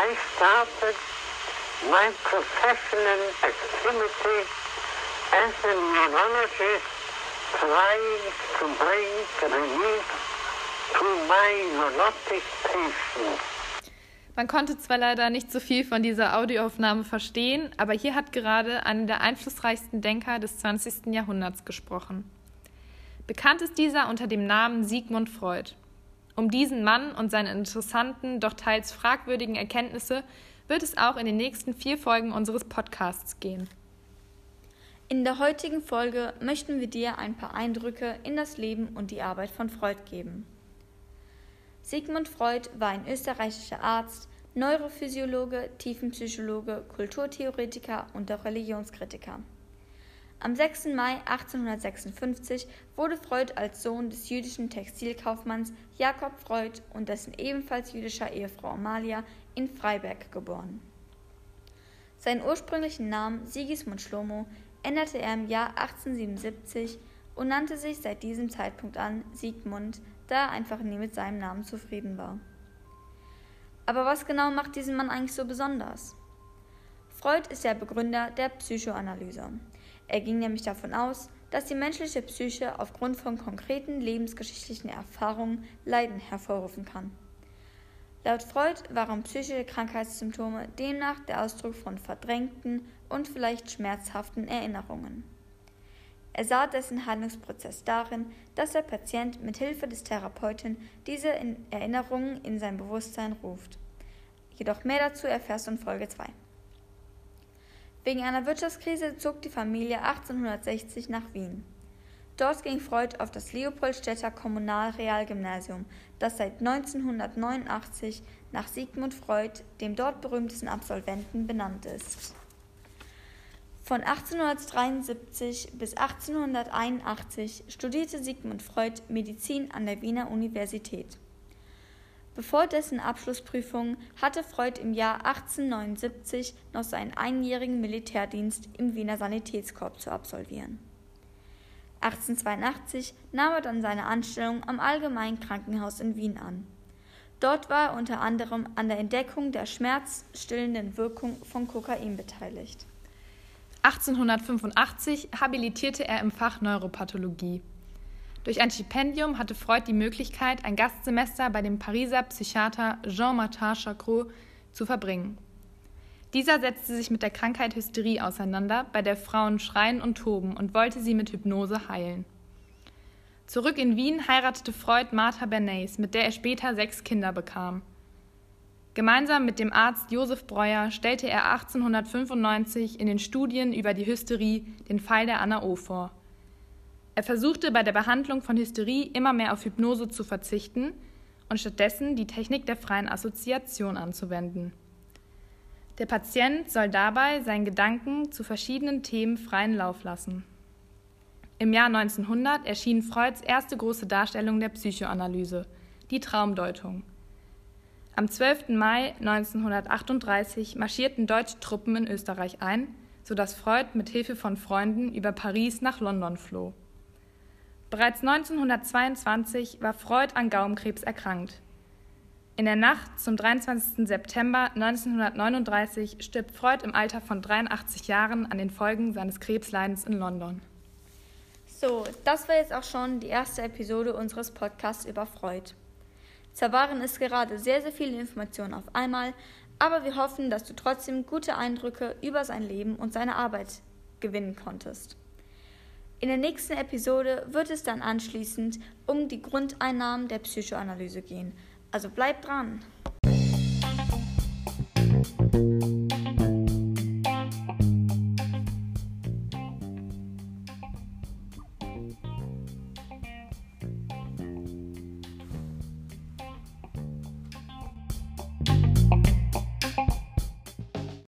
I started my professional activity as a neurologist trying to bring relief to my neurotic patients. Man konnte zwar leider nicht so viel von dieser Audioaufnahme verstehen, aber hier hat gerade einer der einflussreichsten Denker des 20. Jahrhunderts gesprochen. Bekannt ist dieser unter dem Namen Sigmund Freud. Um diesen Mann und seine interessanten, doch teils fragwürdigen Erkenntnisse wird es auch in den nächsten vier Folgen unseres Podcasts gehen. In der heutigen Folge möchten wir dir ein paar Eindrücke in das Leben und die Arbeit von Freud geben. Sigmund Freud war ein österreichischer Arzt, Neurophysiologe, Tiefenpsychologe, Kulturtheoretiker und auch Religionskritiker. Am 6. Mai 1856 wurde Freud als Sohn des jüdischen Textilkaufmanns Jakob Freud und dessen ebenfalls jüdischer Ehefrau Amalia in Freiberg geboren. Seinen ursprünglichen Namen Sigismund Schlomo änderte er im Jahr 1877 und nannte sich seit diesem Zeitpunkt an Sigmund, da er einfach nie mit seinem Namen zufrieden war. Aber was genau macht diesen Mann eigentlich so besonders? Freud ist der Begründer der Psychoanalyse. Er ging nämlich davon aus, dass die menschliche Psyche aufgrund von konkreten lebensgeschichtlichen Erfahrungen Leiden hervorrufen kann. Laut Freud waren psychische Krankheitssymptome demnach der Ausdruck von verdrängten und vielleicht schmerzhaften Erinnerungen. Er sah dessen Heilungsprozess darin, dass der Patient mit Hilfe des Therapeuten diese Erinnerungen in sein Bewusstsein ruft. Jedoch mehr dazu erfährst du in Folge 2. Wegen einer Wirtschaftskrise zog die Familie 1860 nach Wien. Dort ging Freud auf das Leopoldstädter Kommunalrealgymnasium, das seit 1989 nach Sigmund Freud, dem dort berühmtesten Absolventen, benannt ist. Von 1873 bis 1881 studierte Sigmund Freud Medizin an der Wiener Universität. Bevor dessen Abschlussprüfung hatte Freud im Jahr 1879 noch seinen einjährigen Militärdienst im Wiener Sanitätskorps zu absolvieren. 1882 nahm er dann seine Anstellung am Allgemeinen Krankenhaus in Wien an. Dort war er unter anderem an der Entdeckung der schmerzstillenden Wirkung von Kokain beteiligt. 1885 habilitierte er im Fach Neuropathologie. Durch ein Stipendium hatte Freud die Möglichkeit, ein Gastsemester bei dem Pariser Psychiater Jean-Martin Charcot zu verbringen. Dieser setzte sich mit der Krankheit Hysterie auseinander, bei der Frauen schreien und toben, und wollte sie mit Hypnose heilen. Zurück in Wien heiratete Freud Martha Bernays, mit der er später sechs Kinder bekam. Gemeinsam mit dem Arzt Josef Breuer stellte er 1895 in den Studien über die Hysterie den Fall der Anna O vor. Er versuchte bei der Behandlung von Hysterie immer mehr auf Hypnose zu verzichten und stattdessen die Technik der freien Assoziation anzuwenden. Der Patient soll dabei seinen Gedanken zu verschiedenen Themen freien Lauf lassen. Im Jahr 1900 erschien Freuds erste große Darstellung der Psychoanalyse, die Traumdeutung. Am 12. Mai 1938 marschierten deutsche Truppen in Österreich ein, sodass Freud mit Hilfe von Freunden über Paris nach London floh. Bereits 1922 war Freud an Gaumenkrebs erkrankt. In der Nacht zum 23. September 1939 stirbt Freud im Alter von 83 Jahren an den Folgen seines Krebsleidens in London. So, das war jetzt auch schon die erste Episode unseres Podcasts über Freud. Zwar waren es gerade sehr, sehr viele Informationen auf einmal, aber wir hoffen, dass du trotzdem gute Eindrücke über sein Leben und seine Arbeit gewinnen konntest. In der nächsten Episode wird es dann anschließend um die Grundeinnahmen der Psychoanalyse gehen. Also bleibt dran!